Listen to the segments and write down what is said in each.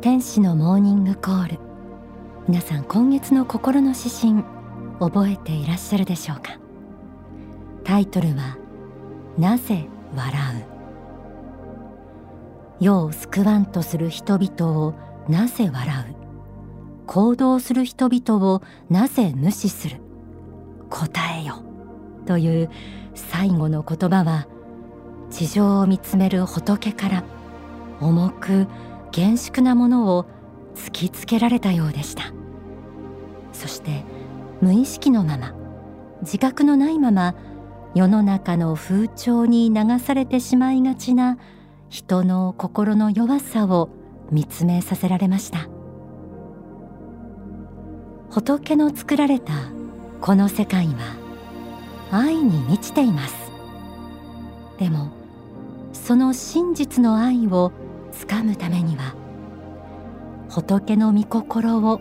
天使のモーニングコール。皆さん今月の心の指針覚えていらっしゃるでしょうか？タイトルはなぜ笑う？世を救わんとする人々をなぜ笑う？行動する人々をなぜ無視する？答えよ。という最後の言葉は地上を見つめる仏から重く厳粛なものを突きつけられたようでした。そして無意識のまま自覚のないまま世の中の風潮に流されてしまいがちな人の心の弱さを見つめさせられました。仏の作られたこの世界は愛に満ちています。でもその真実の愛をつかむためには仏の御心を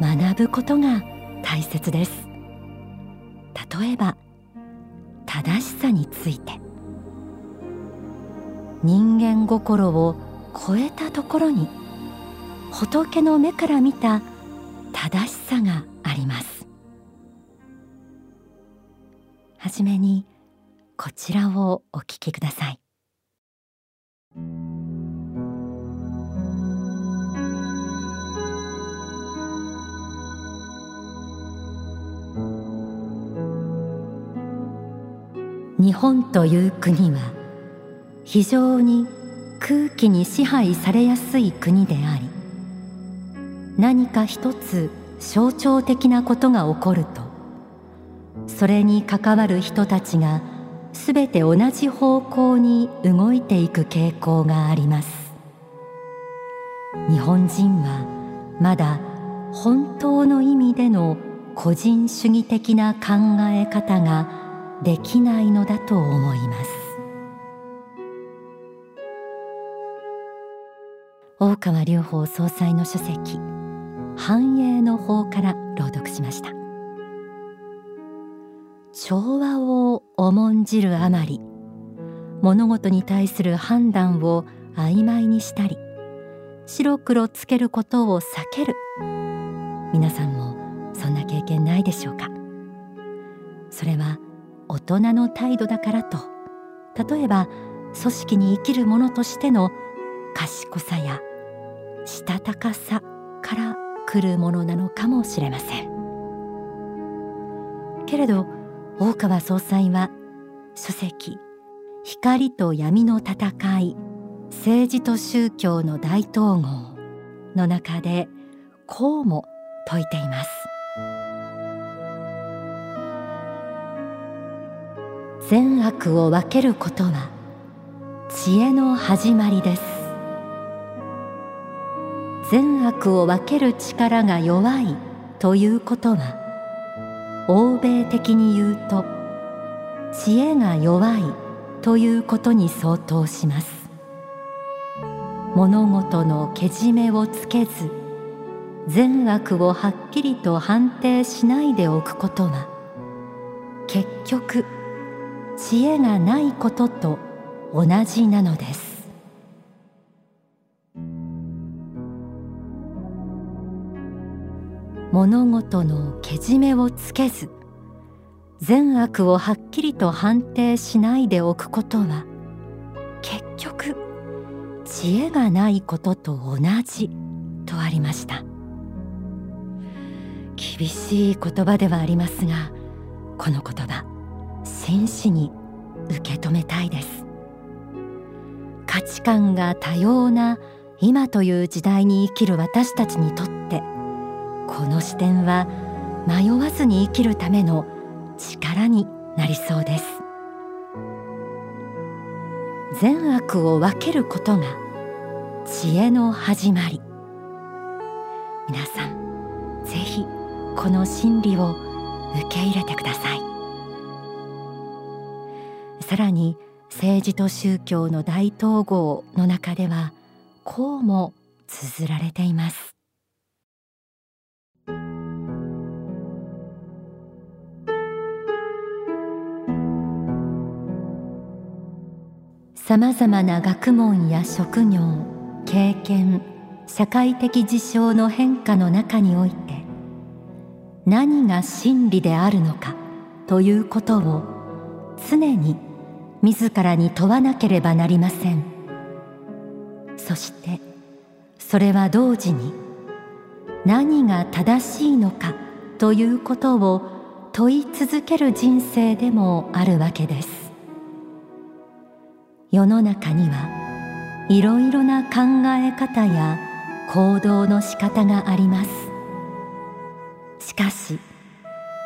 学ぶことが大切です。例えば正しさについて。人間心を超えたところに仏の目から見た正しさがあります。はじめにこちらをお聞きください。本という国は非常に空気に支配されやすい国であり何か一つ象徴的なことが起こるとそれに関わる人たちがすべて同じ方向に動いていく傾向があります。日本人はまだ本当の意味での個人主義的な考え方ができないのだと思います。大川隆法総裁の書籍繁栄の法から朗読しました。調和を重んじるあまり物事に対する判断を曖昧にしたり白黒つけることを避ける。皆さんもそんな経験ないでしょうか。それは大人の態度だからと。例えば組織に生きる者としての賢さやしたたかさから来るものなのかもしれません。けれど大川総裁は書籍「光と闇の戦い政治と宗教の大統合」の中でこうも説いています。善悪を分けることは知恵の始まりです。善悪を分ける力が弱いということは欧米的に言うと知恵が弱いということに相当します。物事のけじめをつけず善悪をはっきりと判定しないでおくことは結局知恵がないことと同じなのです。物事のけじめをつけず善悪をはっきりと判定しないでおくことは結局知恵がないことと同じとありました。厳しい言葉ではありますがこの言葉。真摯に受け止めたいです。価値観が多様な今という時代に生きる私たちにとってこの視点は迷わずに生きるための力になりそうです。善悪を分けることが知恵の始まり。皆さんぜひこの真理を受け入れてください。さらに政治と宗教の大統合の中ではこうも綴られています。さまざまな学問や職業経験社会的事象の変化の中において何が真理であるのかということを常に自らに問わなければなりません。そしてそれは同時に何が正しいのかということを問い続ける人生でもあるわけです。世の中にはいろいろな考え方や行動の仕方があります。しかし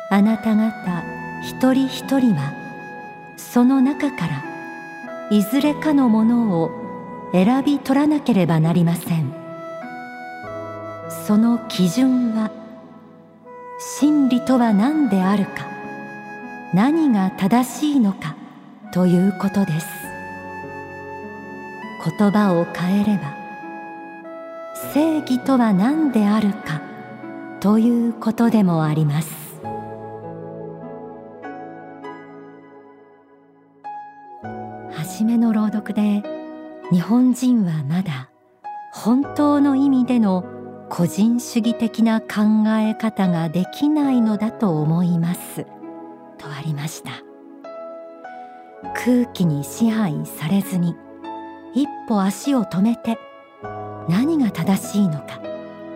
あなた方一人一人はその中からいずれかのものを選び取らなければなりません。その基準は真理とは何であるか何が正しいのかということです。言葉を変えれば正義とは何であるかということでもあります。初めの朗読で日本人はまだ本当の意味での個人主義的な考え方ができないのだと思います。とありました。空気に支配されずに一歩足を止めて何が正しいのか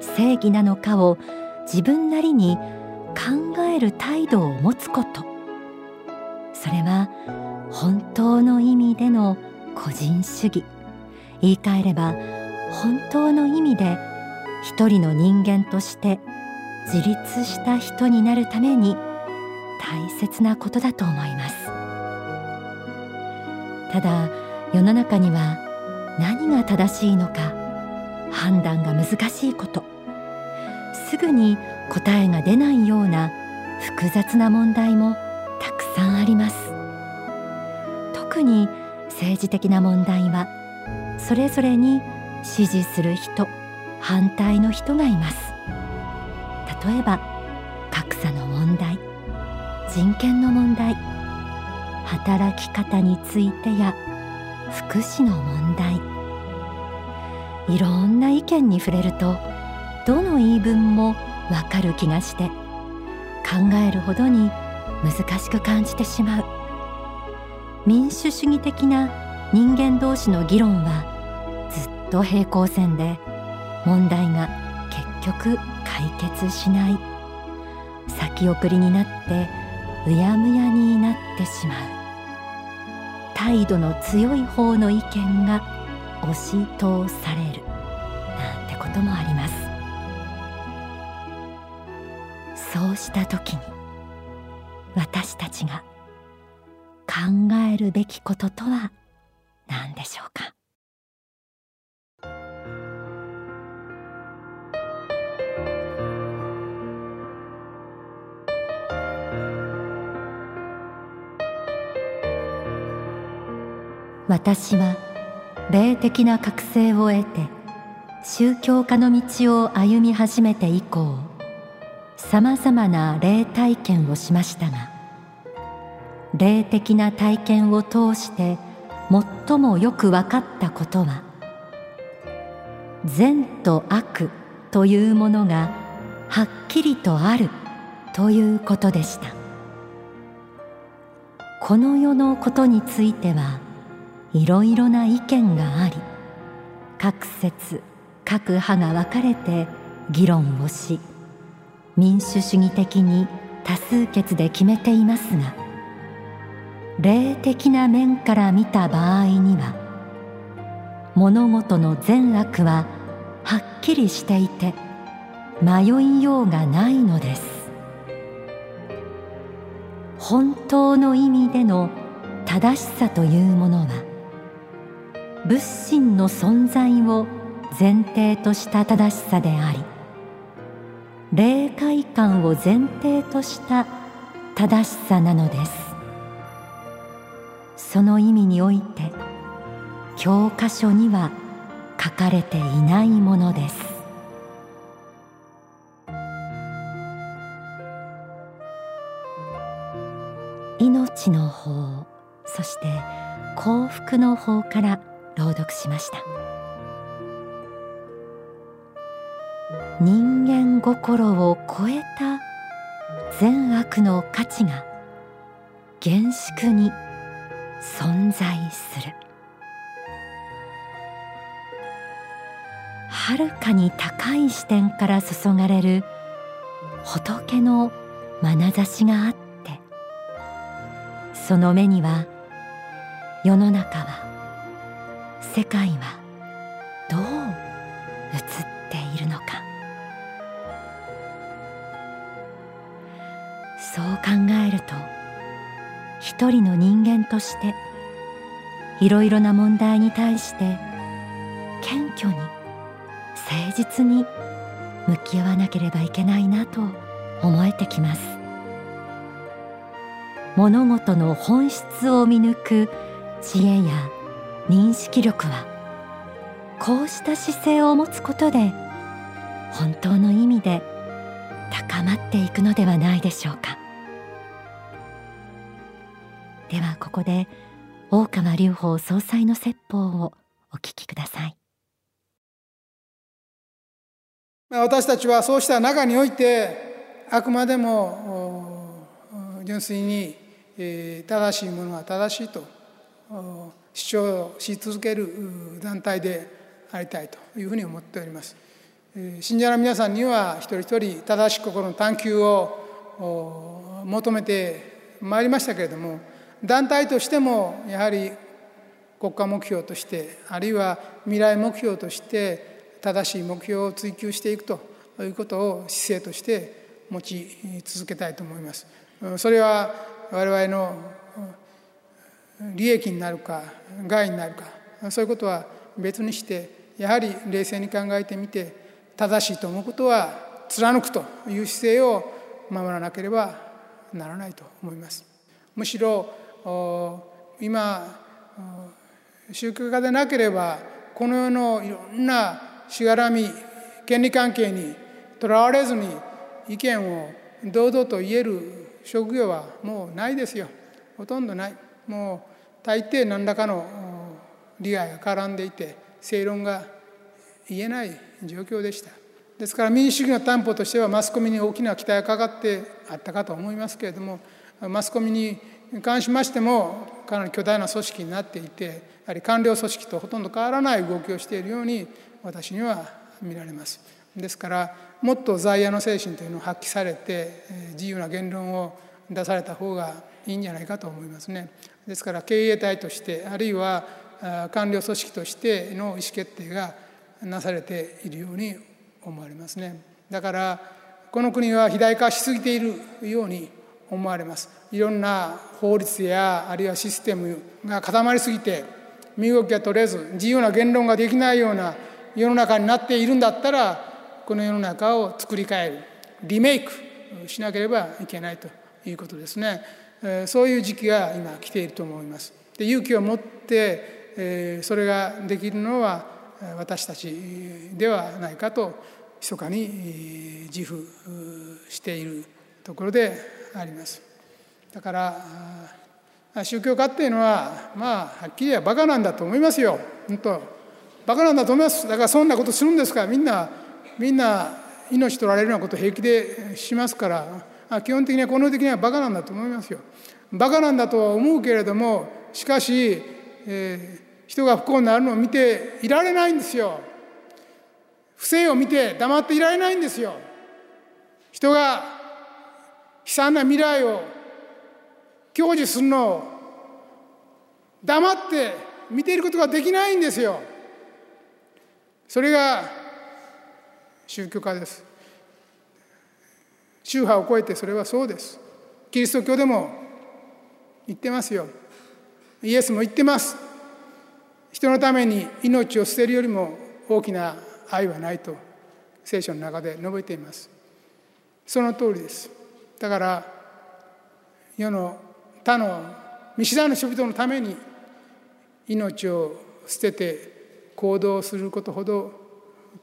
正義なのかを自分なりに考える態度を持つこと。それは本当の意味での個人主義。言い換えれば本当の意味で一人の人間として自立した人になるために大切なことだと思います。ただ世の中には何が正しいのか判断が難しいこと。すぐに答えが出ないような複雑な問題もたくさんあります。特に政治的な問題はそれぞれに支持する人反対の人がいます。例えば格差の問題人権の問題働き方についてや福祉の問題。いろんな意見に触れるとどの言い分もわかる気がして考えるほどに難しく感じてしまう。民主主義的な人間同士の議論はずっと平行線で問題が結局解決しない。先送りになってうやむやになってしまう。態度の強い方の意見が押し通される。なんてこともあります。そうした時に私たちが考えるべきこととは何でしょうか？私は霊的な覚醒を得て宗教家の道を歩み始めて以降さまざまな霊体験をしましたが霊的な体験を通して最もよく分かったことは善と悪というものがはっきりとあるということでした。この世のことについてはいろいろな意見があり各説各派が分かれて議論をし民主主義的に多数決で決めていますが霊的な面から見た場合には物事の善悪ははっきりしていて迷いようがないのです。本当の意味での正しさというものは仏心の存在を前提とした正しさであり霊界観を前提とした正しさなのです。その意味において教科書には書かれていないものです。命の法そして幸福の法から朗読しました。人間心を超えた善悪の価値が厳粛に存在する。はるかに高い視点から注がれる仏の眼差しがあってその目には世の中は世界はどう映っているのか。そう考えると一人の人間としていろいろな問題に対して謙虚に誠実に向き合わなければいけないなと思えてきます。物事の本質を見抜く知恵や認識力はこうした姿勢を持つことで本当の意味で高まっていくのではないでしょうか。ではここで大川隆法総裁の説法をお聞きください。私たちはそうした中においてあくまでも純粋に正しいものは正しいと主張し続ける団体でありたいというふうに思っております。信者の皆さんには一人一人正しい心の探求を求めてまいりましたけれども団体としてもやはり国家目標としてあるいは未来目標として正しい目標を追求していくということを姿勢として持ち続けたいと思います。それは我々の利益になるか害になるかそういうことは別にしてやはり冷静に考えてみて正しいと思うことは貫くという姿勢を守らなければならないと思います。むしろ今宗教家でなければこの世のいろんなしがらみ権利関係にとらわれずに意見を堂々と言える職業はもうないですよ。ほとんどない。もう大抵何らかの利害が絡んでいて正論が言えない状況でした。ですから民主主義の担保としてはマスコミに大きな期待がかかってあったかと思いますけれどもマスコミにに関しましてもかなり巨大な組織になっていてやはり官僚組織とほとんど変わらない動きをしているように私には見られます。ですからもっと在野の精神というのを発揮されて自由な言論を出された方がいいんじゃないかと思いますね。ですから経営体としてあるいは官僚組織としての意思決定がなされているように思われますね。だからこの国は肥大化しすぎているように思われます。いろんな法律やあるいはシステムが固まりすぎて身動きが取れず自由な言論ができないような世の中になっているんだったらこの世の中を作り変えるリメイクしなければいけないということですね。そういう時期が今来ていると思います。で勇気を持ってそれができるのは私たちではないかと密かに自負しているところであります。だから宗教家っていうのはまあはっきり言えばバカなんだと思いますよ。本当バカなんだと思います。だからそんなことするんですか。らみんなみんな命取られるようなこと平気でしますから基本的にはこの的にはバカなんだと思いますよ。バカなんだとは思うけれどもしかし、えー、人が不幸になるのを見ていられないんですよ。不正を見て黙っていられないんですよ。人が悲惨な未来を享受するのを黙って見ていることができないんですよ。それが宗教家です。宗派を超えてそれはそうです。キリスト教でも言ってますよ。イエスも言ってます。人のために命を捨てるよりも大きな愛はないと聖書の中で述べています。その通りです。だから世の他の見知らぬ人々のために命を捨てて行動することほど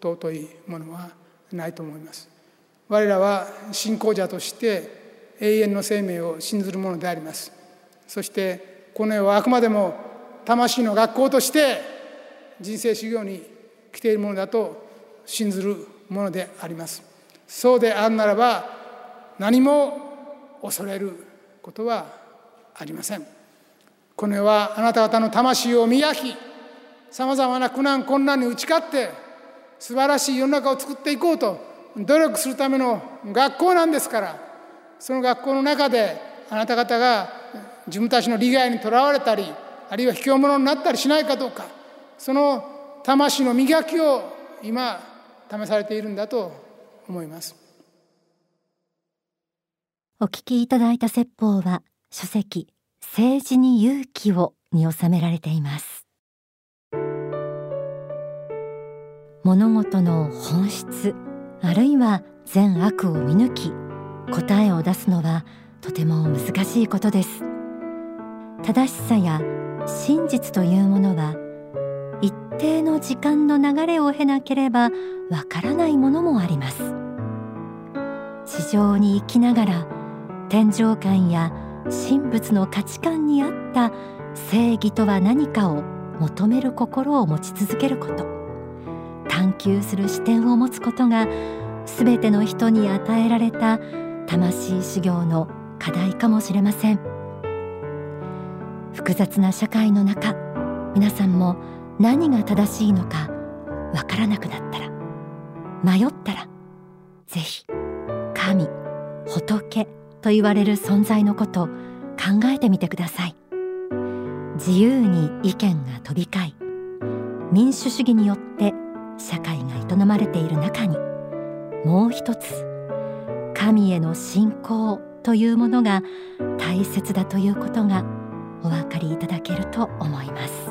尊いものはないと思います。我らは信仰者として永遠の生命を信ずるものであります。そしてこの世はあくまでも魂の学校として人生修行に来ているものだと信ずるものであります。そうであるならば何も恐れることはありません。この世はあなた方の魂を磨きさまざまな苦難困難に打ち勝って素晴らしい世の中を作っていこうと努力するための学校なんですからその学校の中であなた方が自分たちの利害にとらわれたりあるいは卑怯者になったりしないかどうかその魂の磨きを今試されているんだと思います。お聞きいただいた説法は書籍政治に勇気をに収められています。物事の本質あるいは善悪を見抜き答えを出すのはとても難しいことです。正しさや真実というものは一定の時間の流れを経なければわからないものもあります。地上に生きながら天上観や神仏の価値観に合った正義とは何かを求める心を持ち続けること。探求する視点を持つことがすべての人に与えられた魂修行の課題かもしれません。複雑な社会の中皆さんも何が正しいのかわからなくなったら迷ったらぜひ神仏と言われる存在のこと考えてみてください。自由に意見が飛び交い民主主義によって社会が営まれている中にもう一つ神への信仰というものが大切だということがお分かりいただけると思います。